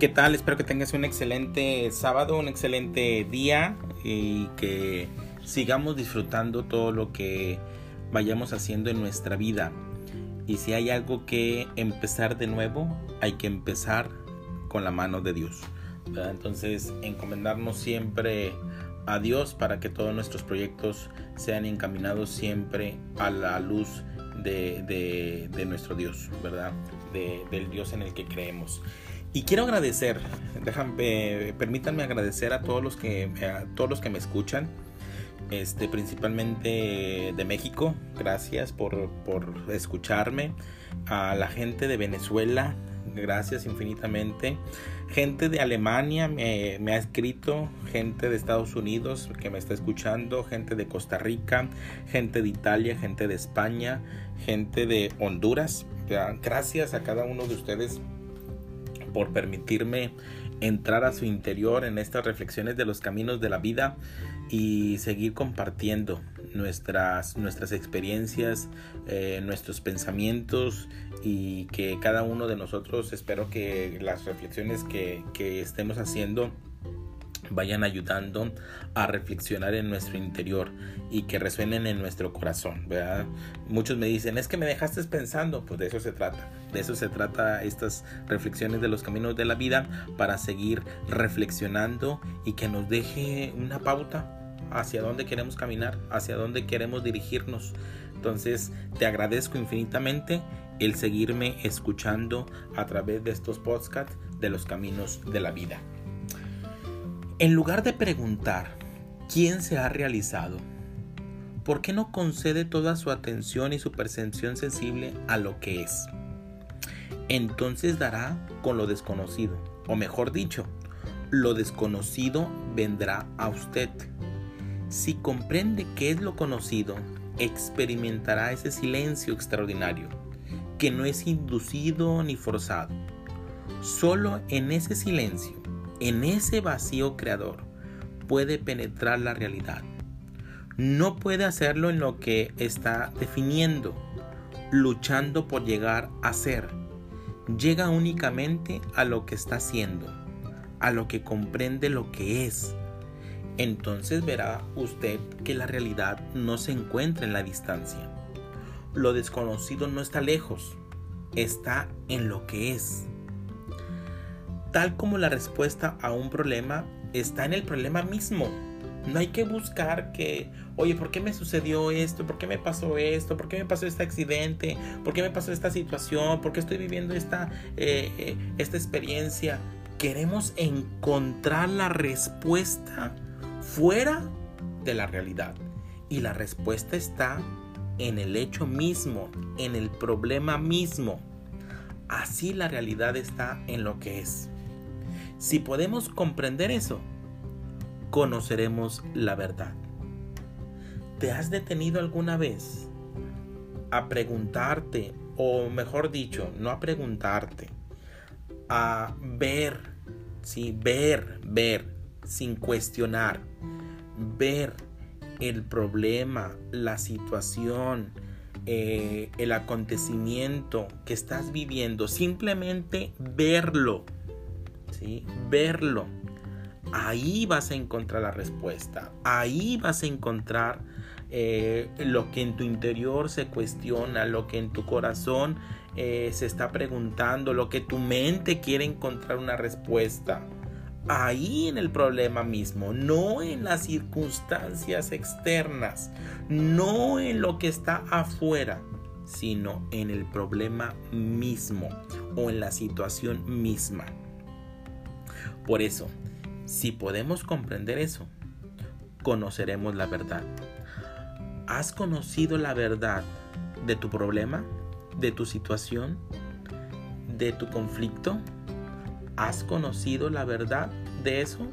¿Qué tal? Espero que tengas un excelente sábado, un excelente día y que sigamos disfrutando todo lo que vayamos haciendo en nuestra vida. Y si hay algo que empezar de nuevo, hay que empezar con la mano de Dios. Entonces, encomendarnos siempre a Dios para que todos nuestros proyectos sean encaminados siempre a la luz de, nuestro Dios, ¿verdad? del Dios en el que creemos. Y quiero agradecer, déjame, permítanme agradecer a todos los que, a todos los que me escuchan, este, principalmente de México, gracias por, por escucharme, a la gente de Venezuela, gracias infinitamente. Gente de Alemania me, ha escrito, gente de Estados Unidos que me está escuchando, gente de Costa Rica, gente de Italia, gente de España, gente de Honduras. Gracias a cada uno de ustedes por permitirme entrar a su interior en estas reflexiones de los caminos de la vida y seguir compartiendo nuestras, nuestras experiencias, eh, nuestros pensamientos y que cada uno de nosotros espero que las reflexiones que, que estemos haciendo vayan ayudando a reflexionar en nuestro interior y que resuenen en nuestro corazón. ¿verdad? Muchos me dicen, es que me dejaste pensando, pues de eso se trata. De eso se trata estas reflexiones de los caminos de la vida para seguir reflexionando y que nos deje una pauta hacia dónde queremos caminar, hacia dónde queremos dirigirnos. Entonces te agradezco infinitamente el seguirme escuchando a través de estos podcasts de los caminos de la vida. En lugar de preguntar quién se ha realizado, ¿por qué no concede toda su atención y su percepción sensible a lo que es? Entonces dará con lo desconocido, o mejor dicho, lo desconocido vendrá a usted. Si comprende qué es lo conocido, experimentará ese silencio extraordinario, que no es inducido ni forzado. Solo en ese silencio en ese vacío creador puede penetrar la realidad. No puede hacerlo en lo que está definiendo, luchando por llegar a ser. Llega únicamente a lo que está haciendo, a lo que comprende lo que es. Entonces verá usted que la realidad no se encuentra en la distancia. Lo desconocido no está lejos, está en lo que es tal como la respuesta a un problema está en el problema mismo. No hay que buscar que, oye, ¿por qué me sucedió esto? ¿Por qué me pasó esto? ¿Por qué me pasó este accidente? ¿Por qué me pasó esta situación? ¿Por qué estoy viviendo esta, eh, eh, esta experiencia? Queremos encontrar la respuesta fuera de la realidad. Y la respuesta está en el hecho mismo, en el problema mismo. Así la realidad está en lo que es. Si podemos comprender eso, conoceremos la verdad. ¿Te has detenido alguna vez a preguntarte, o mejor dicho, no a preguntarte, a ver, sí, ver, ver, sin cuestionar, ver el problema, la situación, eh, el acontecimiento que estás viviendo, simplemente verlo verlo. Ahí vas a encontrar la respuesta. Ahí vas a encontrar eh, lo que en tu interior se cuestiona, lo que en tu corazón eh, se está preguntando, lo que tu mente quiere encontrar una respuesta. Ahí en el problema mismo, no en las circunstancias externas, no en lo que está afuera, sino en el problema mismo o en la situación misma. Por eso, si podemos comprender eso, conoceremos la verdad. ¿Has conocido la verdad de tu problema, de tu situación, de tu conflicto? ¿Has conocido la verdad de eso?